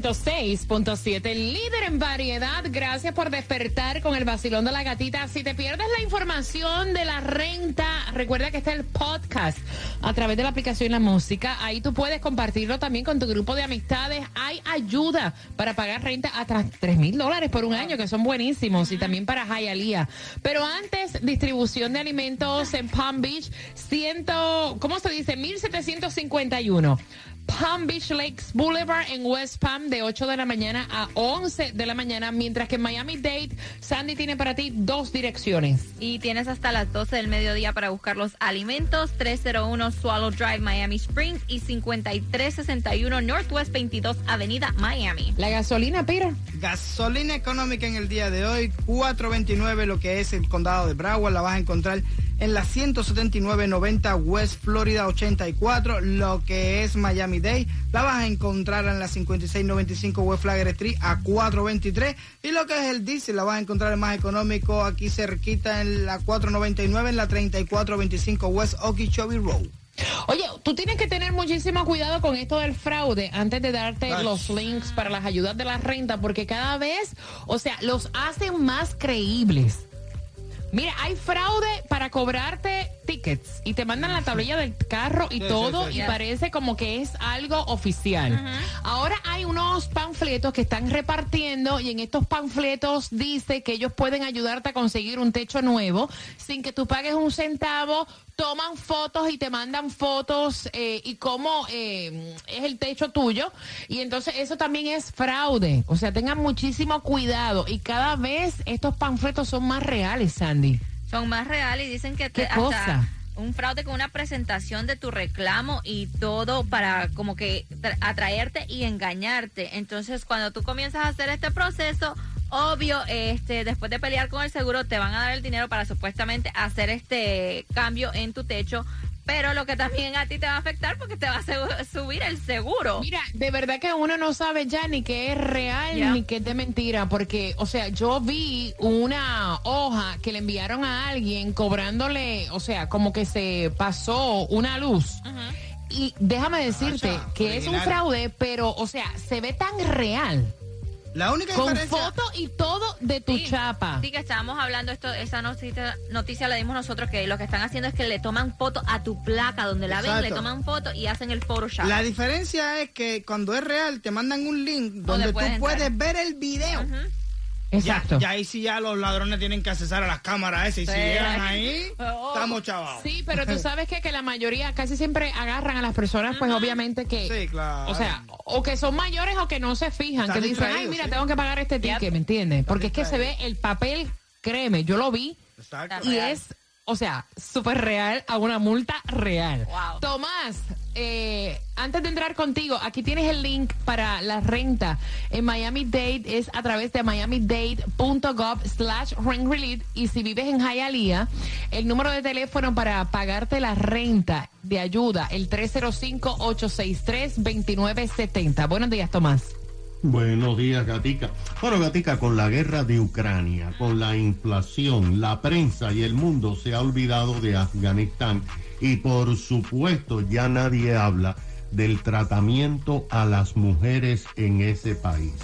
106.7, líder en variedad. Gracias por despertar con el vacilón de la gatita. Si te pierdes la información de la renta, recuerda que está el podcast a través de la aplicación La Música. Ahí tú puedes compartirlo también con tu grupo de amistades. Hay ayuda para pagar renta hasta 3 mil dólares por un año, que son buenísimos, y también para Hialeah. Pero antes, distribución de alimentos en Palm Beach, ciento, ¿cómo se dice? 1751. Palm Beach Lakes Boulevard en West Palm de 8 de la mañana a 11 de la mañana, mientras que en Miami Dade, Sandy tiene para ti dos direcciones. Y tienes hasta las 12 del mediodía para buscar los alimentos. 301 Swallow Drive, Miami Springs y 5361 Northwest 22 Avenida, Miami. La gasolina, Peter. Gasolina económica en el día de hoy, 4.29 lo que es el condado de Broward, la vas a encontrar en la 179.90 West Florida 84, lo que es Miami Dade, la vas a encontrar en la 56.95 West Flagler Street a 4.23 y lo que es el diésel la vas a encontrar más económico aquí cerquita en la 4.99 en la 34.25 West Okeechobee Road. Oye, tú tienes que tener muchísimo cuidado con esto del fraude antes de darte Ay. los links para las ayudas de la renta, porque cada vez, o sea, los hacen más creíbles. Mira, hay fraude para cobrarte tickets y te mandan la tablilla del carro y Sí, todo sí, y sí. parece como que es algo oficial. Ahora hay unos panfletos que están repartiendo y en estos panfletos dice que ellos pueden ayudarte a conseguir un techo nuevo sin que tú pagues un centavo. Toman fotos y te mandan fotos eh, y cómo eh, es el techo tuyo. Y entonces eso también es fraude. O sea, tengan muchísimo cuidado. Y cada vez estos panfletos son más reales, Sandy. Son más reales y dicen que te, ¿Qué cosa? hasta un fraude con una presentación de tu reclamo y todo para como que tra- atraerte y engañarte. Entonces, cuando tú comienzas a hacer este proceso, obvio, este, después de pelear con el seguro, te van a dar el dinero para supuestamente hacer este cambio en tu techo. Pero lo que también a ti te va a afectar porque te va a subir el seguro. Mira, de verdad que uno no sabe ya ni qué es real ni qué es de mentira, porque, o sea, yo vi una hoja que le enviaron a alguien cobrándole, o sea, como que se pasó una luz. Y déjame decirte Acha, que es un fraude, pero, o sea, se ve tan real, La única con diferencia... foto y todo de tu Sí, chapa. Sí, que estábamos hablando, esto, esa noticia, noticia la dimos nosotros, que lo que están haciendo es que le toman foto a tu placa, donde la ven, le toman foto y hacen el Photoshop. La diferencia es que cuando es real te mandan un link donde tú puedes puedes entrar. ver el video. Exacto. Ya, ya ahí sí ya los ladrones tienen que accesar a las cámaras esas y si llegan ahí, Oh. estamos chavados. Sí, pero tú sabes que, que la mayoría casi siempre agarran a las personas, pues obviamente que... Sí, claro. O sea, o que son mayores o que no se fijan, Están que dicen, ay, mira, sí. tengo que pagar este ticket, ¿me entiendes? Porque es que se ve el papel, créeme, yo lo vi Exacto. y Real. es, o sea, súper real a una multa real. Wow. Tomás, eh, antes de entrar contigo, aquí tienes el link para la renta en Miami Dade, es a través de miamidade.gov slash rent relief y si vives en Hialeah, el número de teléfono para pagarte la renta de ayuda, el 305-863-2970. Buenos días, Tomás. Buenos días, Gatica. Bueno, Gatica, con la guerra de Ucrania, con la inflación, la prensa y el mundo se ha olvidado de Afganistán y por supuesto ya nadie habla del tratamiento a las mujeres en ese país.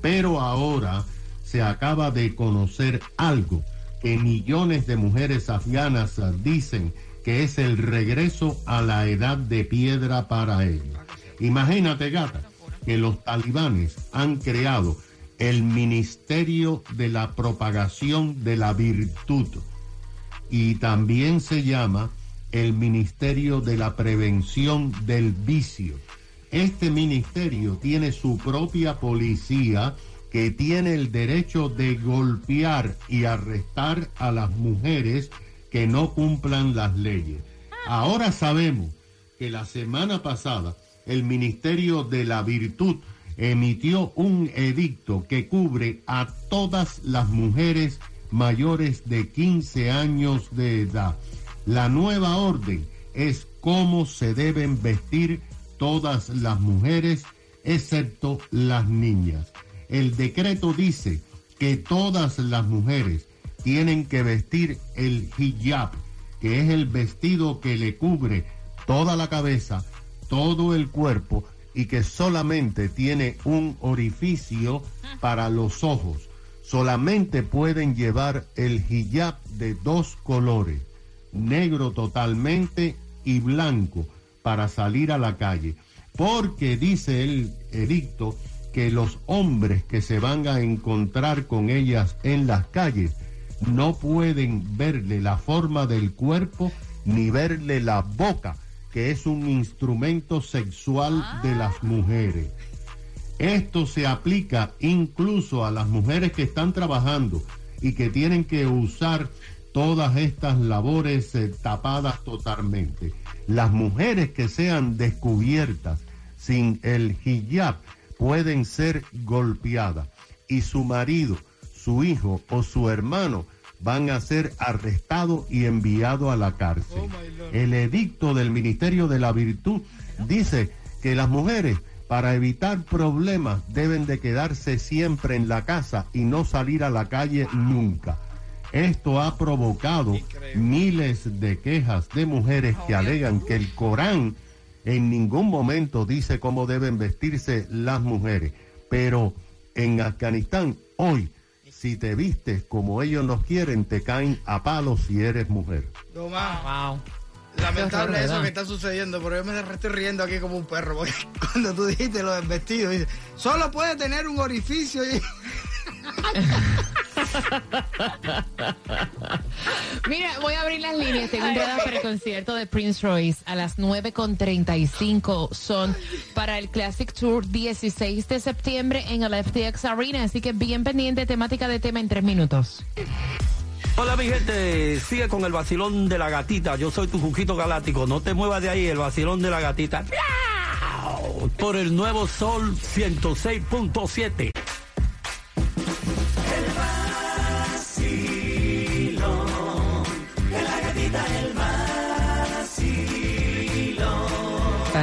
Pero ahora se acaba de conocer algo que millones de mujeres afganas dicen que es el regreso a la edad de piedra para ellas. Imagínate, gata, que los talibanes han creado el Ministerio de la Propagación de la Virtud y también se llama el Ministerio de la Prevención del Vicio. Este ministerio tiene su propia policía que tiene el derecho de golpear y arrestar a las mujeres que no cumplan las leyes. Ahora sabemos que la semana pasada el Ministerio de la Virtud emitió un edicto que cubre a todas las mujeres mayores de 15 años de edad. La nueva orden es cómo se deben vestir todas las mujeres, excepto las niñas. El decreto dice que todas las mujeres tienen que vestir el hijab, que es el vestido que le cubre toda la cabeza, todo el cuerpo y que solamente tiene un orificio para los ojos. Solamente pueden llevar el hijab de dos colores, negro totalmente y blanco, para salir a la calle. Porque dice el edicto que los hombres que se van a encontrar con ellas en las calles no pueden verle la forma del cuerpo ni verle la boca, que es un instrumento sexual de las mujeres. Esto se aplica incluso a las mujeres que están trabajando y que tienen que usar todas estas labores eh, tapadas totalmente. Las mujeres que sean descubiertas sin el hijab pueden ser golpeadas y su marido, su hijo o su hermano van a ser arrestados y enviados a la cárcel. El edicto del Ministerio de la Virtud dice que las mujeres para evitar problemas deben de quedarse siempre en la casa y no salir a la calle nunca. Esto ha provocado miles de quejas de mujeres que alegan que el Corán en ningún momento dice cómo deben vestirse las mujeres. Pero en Afganistán hoy, si te vistes como ellos nos quieren, te caen a palos si eres mujer. Tomás, Wow. lamentable eso que está sucediendo, pero yo me estoy riendo aquí como un perro, porque cuando tú dijiste lo del vestido, dice, solo puede tener un orificio y... Mira, voy a abrir las líneas. Tengo entradas para el concierto de Prince Royce a las 9.35. Son para el Classic Tour 16 de septiembre en el FTX Arena. Así que bien pendiente, temática de tema en tres minutos. Hola mi gente, sigue con el vacilón de la gatita. Yo soy tu Juquito Galáctico. No te muevas de ahí, el vacilón de la gatita. Por el nuevo Sol 106.7.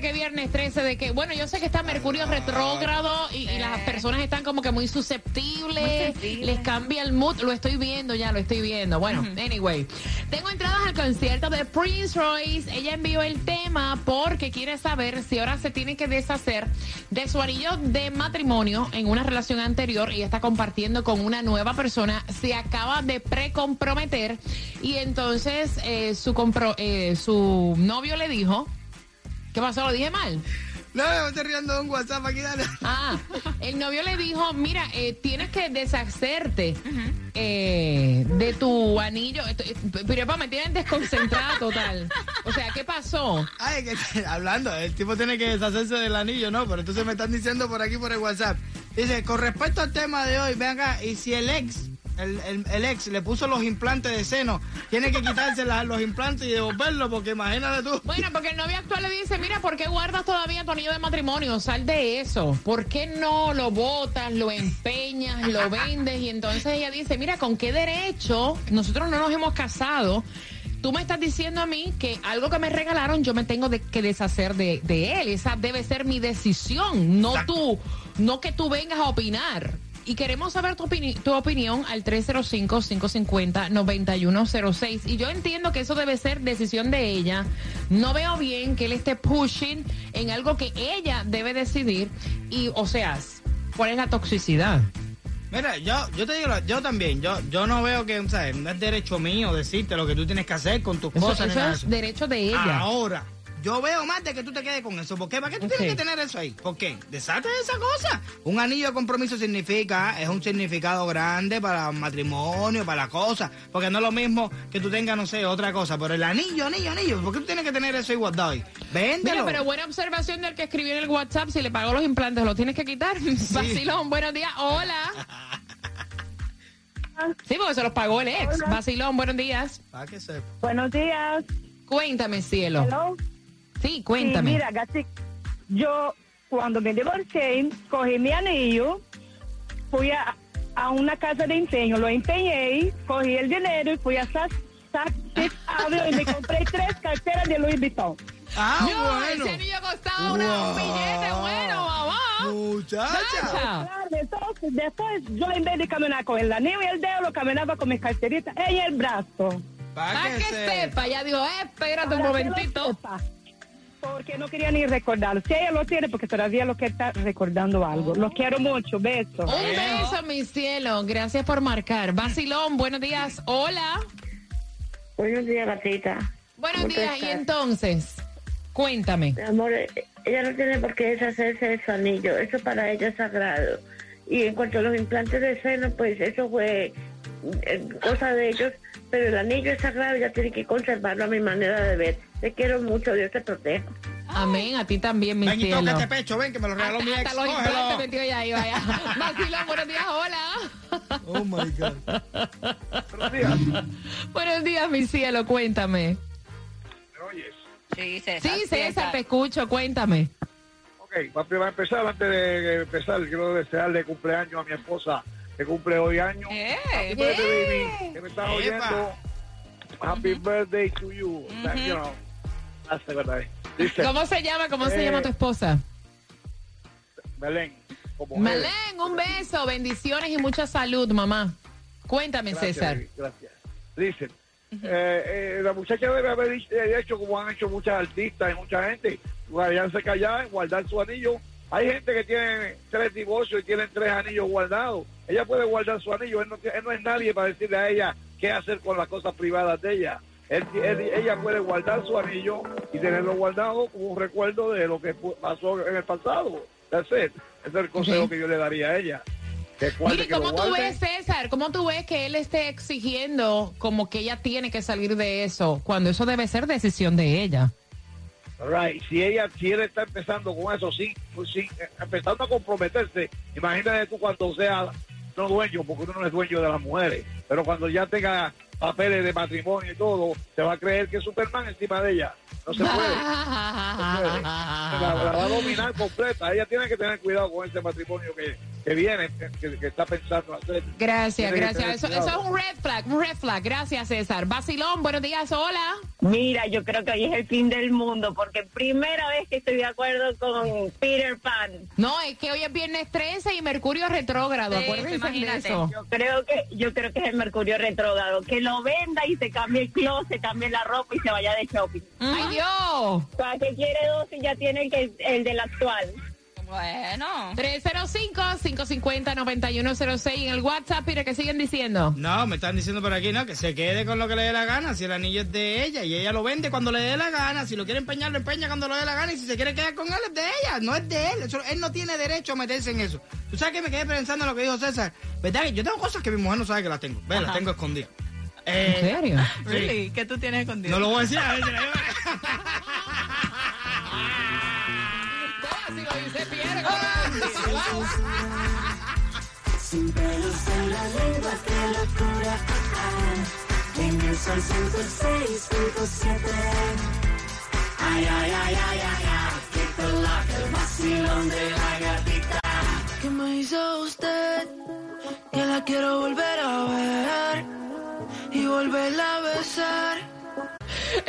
¿quién dice que viernes 13 de que, bueno, yo sé que está Mercurio retrógrado y, y las personas están como que muy susceptibles, Muy sensibles. les cambia el mood, lo estoy viendo ya, lo estoy viendo. Bueno, anyway, tengo entradas al concierto de Prince Royce. Ella envió el tema porque quiere saber si ahora se tiene que deshacer de su anillo de matrimonio en una relación anterior y está compartiendo con una nueva persona. Se acaba de precomprometer y entonces eh, su, compro- eh, su novio le dijo, ¿qué pasó? ¿Lo dije mal? No, me estoy riendo de un WhatsApp aquí, dale. Ah, el novio le dijo, mira, eh, tienes que deshacerte eh, de tu anillo. Eh, Pero papá, me tienen desconcentrada total. O sea, ¿qué pasó? Ay, que hablando, el tipo tiene que deshacerse del anillo, ¿no? Pero entonces me están diciendo por aquí por el WhatsApp. Dice, con respecto al tema de hoy, ven acá, y si el ex, el, el- el ex le puso los implantes de seno, tiene que quitarse la- los implantes y devolverlos, porque imagínate tú. Bueno, porque el novio actual le dice, mira, ¿por qué guardas todavía tu anillo de matrimonio? Sal de eso. ¿Por qué no lo botas, lo empeñas, lo vendes? Y entonces ella dice, mira, ¿con qué derecho nosotros no nos hemos casado? Tú me estás diciendo a mí que algo que me regalaron yo me tengo de- que deshacer de, de él. Esa debe ser mi decisión, no tú, no que tú vengas a opinar. Y queremos saber tu, opini- tu opinión al 305-550-9106. Y yo entiendo que eso debe ser decisión de ella. No veo bien que él esté pushing en algo que ella debe decidir. Y, o sea, ¿cuál es la toxicidad? Mira, yo, yo te digo, yo también, yo, yo no veo que, ¿sabes? No es derecho mío decirte lo que tú tienes que hacer con tus Eso, cosas. eso es eso. derecho de ella. Ahora, yo veo más de que tú te quedes con eso. ¿Por qué? ¿Para qué tú tienes que tener eso ahí? ¿Por qué? Deshate de esa cosa. Un anillo de compromiso significa, es un significado grande para el matrimonio, para la cosa. Porque no es lo mismo que tú tengas, no sé, otra cosa. Pero el anillo, anillo, anillo. ¿Por qué tú tienes que tener eso ahí guardado ahí? Véndelo. Mira, pero buena observación del que escribió en el WhatsApp. Si le pagó los implantes, ¿lo tienes que quitar? Vacilón, buenos días. Hola. Sí, porque se los pagó el ex. Vacilón, buenos días. Para que sepa. Buenos días. Cuéntame, cielo. Hello. Sí, cuéntame. Sí, mira, Gati, yo cuando me divorcié, cogí mi anillo, fui a, a una casa de empeño, lo empeñé, cogí el dinero y fui a Saks y me compré tres carteras de Louis Vuitton. Ah, no, bueno. ese anillo costaba una- un Wow. billete bueno, mamá. Muchacha. Entonces, después yo en vez de caminar con el anillo y el dedo, lo caminaba con mis carteritas en el brazo. Para Para que sepa, ya digo, eh, espérate un que momentito. Porque no quería ni recordarlo. Si ella lo tiene, porque todavía lo que está recordando algo. Los quiero mucho. Besos. Un beso, mi cielo. Gracias por marcar. Vacilón, buenos días. Hola. Buenos días, gatita. Buenos ¿Cómo tú días. Y entonces, cuéntame. Mi amor, eh, ella no tiene por qué deshacerse de su anillo. Eso para ella es sagrado. Y en cuanto a los implantes de seno, pues eso fue eh, cosa de ellos. Pero el anillo es sagrado y ella tiene que conservarlo a mi manera de ver. Te quiero mucho, Dios te proteja. Amén. A ti también, mi Ven y cielo. toca este pecho, ven que me lo regaló mi Hasta, ex. hasta los Cógelo. implantes metió ya ahí, vaya. Vacilón, buenos días. Hola. Oh my God. Buenos días, mi cielo. Cuéntame. Sí, César. Sí, César, te escucho. Cuéntame. Ok, para empezar, antes de empezar, quiero desearle cumpleaños a mi esposa, que cumple hoy año. Eh, Happy birthday, baby, que me estás Epa. oyendo. Happy birthday to you. You verdad. Dice, ¿Cómo se llama? ¿Cómo se Eh, llama tu esposa? Belén, Malén, un beso, bendiciones y mucha salud, mamá. Cuéntame, Gracias, César. Gracias. Listen, eh, eh, la muchacha debe haber eh, hecho como han hecho muchas artistas y mucha gente, guardarse callada, guardar su anillo. Hay gente que tiene tres divorcios y tienen tres anillos guardados. Ella puede guardar su anillo. Él no, él no es nadie para decirle a ella qué hacer con las cosas privadas de ella. Él- él- ella puede guardar su anillo y tenerlo guardado como un recuerdo de lo que pasó en el pasado. That's it. Ese es el consejo que yo le daría a ella. Que guarde, Mire, que ¿cómo tú ves, César? ¿Cómo tú ves que él esté exigiendo como que ella tiene que salir de eso, cuando eso debe ser decisión de ella? Right. Si ella, si él está empezando con eso, sí, pues sí, eh, empezando a comprometerse, imagínate tú cuando sea no dueño, porque uno no es dueño de las mujeres, pero cuando ya tenga papeles de matrimonio y todo, se va a creer que es Superman encima de ella. No se puede. No se puede. La, la va a dominar completa. Ella tiene que tener cuidado con ese matrimonio que, que viene, que, que está pensando hacer. Gracias, Tiene gracias. Eso, eso es un red flag, un red flag. Gracias, César. Basilón, buenos días, hola. Mira, yo creo que hoy es el fin del mundo, porque primera vez que estoy de acuerdo con Peter Pan. No, es que hoy es viernes 13 y Mercurio retrógrado. Sí, Acuérdense de imagínate. eso. Yo creo que yo creo que es el Mercurio retrógrado, que lo venda y se cambie el closet, cambie la ropa y se vaya de shopping. ¡Ay, Dios! ¿Para qué quiere dos si ya tiene el, que, el del actual? Bueno. 305-550-9106 en el WhatsApp, mira que siguen diciendo. No, me están diciendo por aquí, ¿no? Que se quede con lo que le dé la gana. Si el anillo es de ella y ella lo vende cuando le dé la gana. Si lo quiere empeñar, lo empeña cuando le dé la gana. Y si se quiere quedar con él, es de ella. No es de él. Eso- él no tiene derecho a meterse en eso. ¿Tú sabes que me quedé pensando en lo que dijo César? ¿Verdad? que Yo tengo cosas que mi mujer no sabe que las tengo. Ve, las tengo escondidas. ¿En Eh, serio? sí. ¿Qué tú tienes escondido? No lo voy a decir. a ver. Si lo dice Sin pelos en la lengua, qué locura. En el sol 106.7. Ay, ay, ay, ay, ay, ay. Que coloca el vacilón de la gatita. ¿Qué me hizo usted? Que la quiero volver a ver volverla a besar.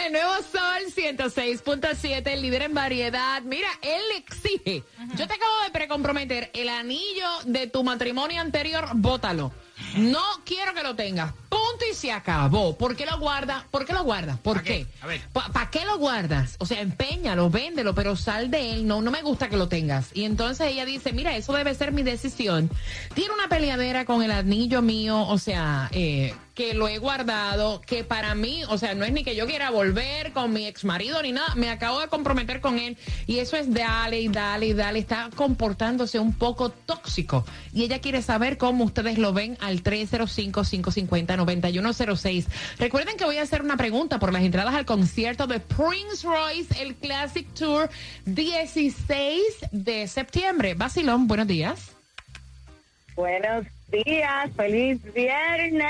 El nuevo Sol 106.7, el líder en variedad. Mira, él exige. Yo te acabo de precomprometer el anillo de tu matrimonio anterior, bótalo. No quiero que lo tengas. Punto y se acabó. ¿Por qué lo guardas? ¿Por qué lo guardas? ¿Por ¿Pa' qué? qué? A ver. ¿Para qué lo guardas? O sea, empeñalo, véndelo, pero sal de él. No, no me gusta que lo tengas. Y entonces ella dice, mira, eso debe ser mi decisión. Tiene una peleadera con el anillo mío, o sea, eh, que lo he guardado, que para mí, o sea, no es ni que yo quiera volver con mi ex marido ni nada, me acabo de comprometer con él y eso es dale dale dale, está comportándose un poco tóxico y ella quiere saber cómo ustedes lo ven al 305-550-9106. Recuerden que voy a hacer una pregunta por las entradas al concierto de Prince Royce, el Classic Tour 16 de septiembre. Basilón, buenos días. Buenos días, feliz viernes.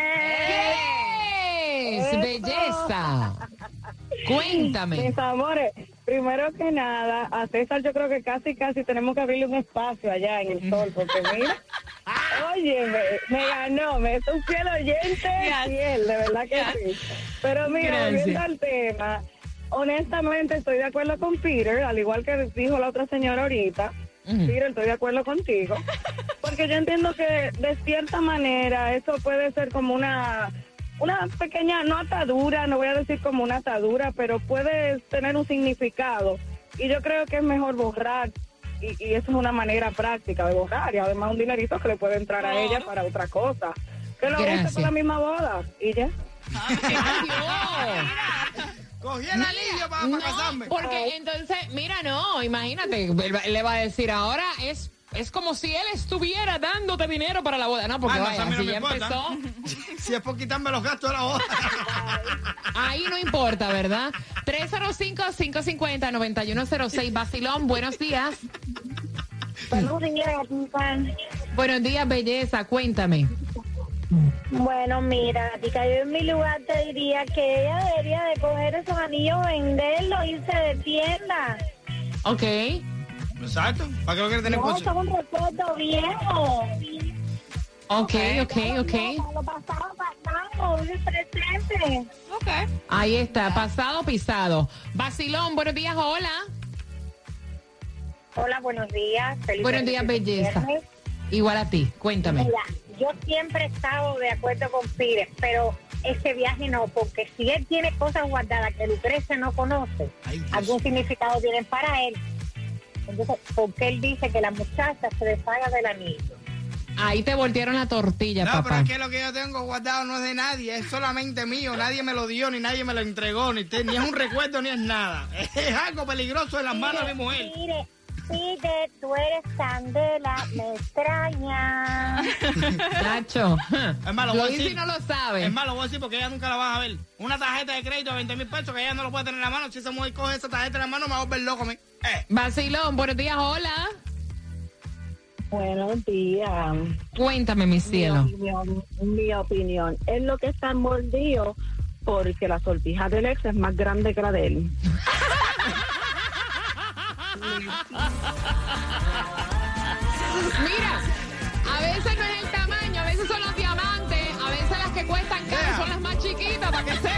¡Es Eso. belleza! Cuéntame. Mis amores, primero que nada, a César yo creo que casi, casi tenemos que abrirle un espacio allá en el sol, porque mira, oye, me, me ganó, me es un fiel oyente, fiel, de verdad que sí. Pero mira, Gracias. volviendo al tema, honestamente estoy de acuerdo con Peter, al igual que dijo la otra señora ahorita, Peter, estoy de acuerdo contigo, porque yo entiendo que de cierta manera eso puede ser como una una pequeña, no atadura, no voy a decir como una atadura, pero puede tener un significado. Y yo creo que es mejor borrar. Y, y eso es una manera práctica de borrar. Y además un dinerito que le puede entrar a ella para otra cosa. Que lo use con la misma boda. Y ya. Cogí el anillo para, No, casarme. porque entonces, mira, no, imagínate, él le va a decir ahora es es como si él estuviera dándote dinero para la boda, no, porque Ah, no, vaya, no si ya importa. empezó, Si es por quitarme los gastos de la boda. ahí no importa, ¿verdad? 305-550-9106, Basilón, buenos días. Buenos días, Buenos días, belleza, cuéntame. Bueno, mira, Tica, yo en mi lugar te diría que ella debería de coger esos anillos, venderlos, irse de tienda. Ok. Exacto. ¿Para qué lo quieres tener No, por son un recuerdo viejo. Ok, ok, ok. Lo pasado, pasado, vive el presente. Ahí está, pasado pisado. Basilón, buenos días, hola. Hola, buenos días. Feliz Buenos días, belleza. viernes. Igual a ti, cuéntame. Mira, yo siempre he estado de acuerdo con Pires, pero este viaje no, porque si él tiene cosas guardadas que Lucrecia no conoce, Ay, algún significado tienen para él. Entonces, ¿por qué él dice que la muchacha se deshaga del anillo? Ahí te voltearon la tortilla, No, pero papá. es que lo que yo tengo guardado no es de nadie, es solamente mío. Nadie me lo dio, ni nadie me lo entregó, ni, te- ni es un recuerdo, ni es nada. Es algo peligroso en las manos de mi mujer. Pire, tú eres candela, me extraña. Nacho. Es malo, Lo voy a decir- no lo sabe. Es malo, voy a decir porque ella nunca la vas a ver. Una tarjeta de crédito de 20 mil pesos que ella no lo puede tener en la mano. Si esa mujer coge esa tarjeta en la mano, me va a volver loco. Me. Eh. Basilón, buenos días, hola. Buenos días. Cuéntame, mi cielo. Mi opinión, mi opinión. Es lo que está mordido porque la sortija del ex es más grande que la de él. Mira, a veces no es el tamaño, a veces son los diamantes, a veces las que cuestan caro Yeah. son las más chiquitas, para que sepa.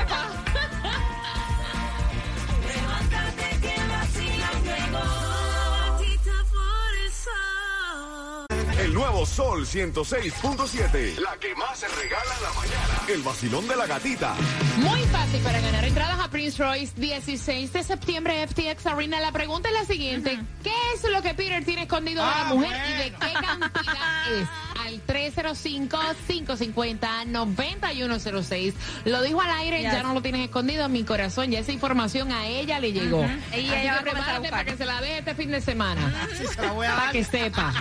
Nuevo Sol 106.7. La que más se regala en la mañana. El vacilón de la gatita. Muy fácil para ganar entradas a Prince Royce 16 de septiembre FTX Arena. La pregunta es la siguiente. ¿Qué es lo que Peter tiene escondido de la Ah, mujer bueno. y de qué cantidad es? Al 305-550-9106. Lo dijo al aire, Yes. ya no lo tienes escondido en mi corazón. Ya esa información a ella le llegó. Ujú. Y Así ella que prepárate para que se la deje este fin de semana. Sí, se la voy a Para que sepa.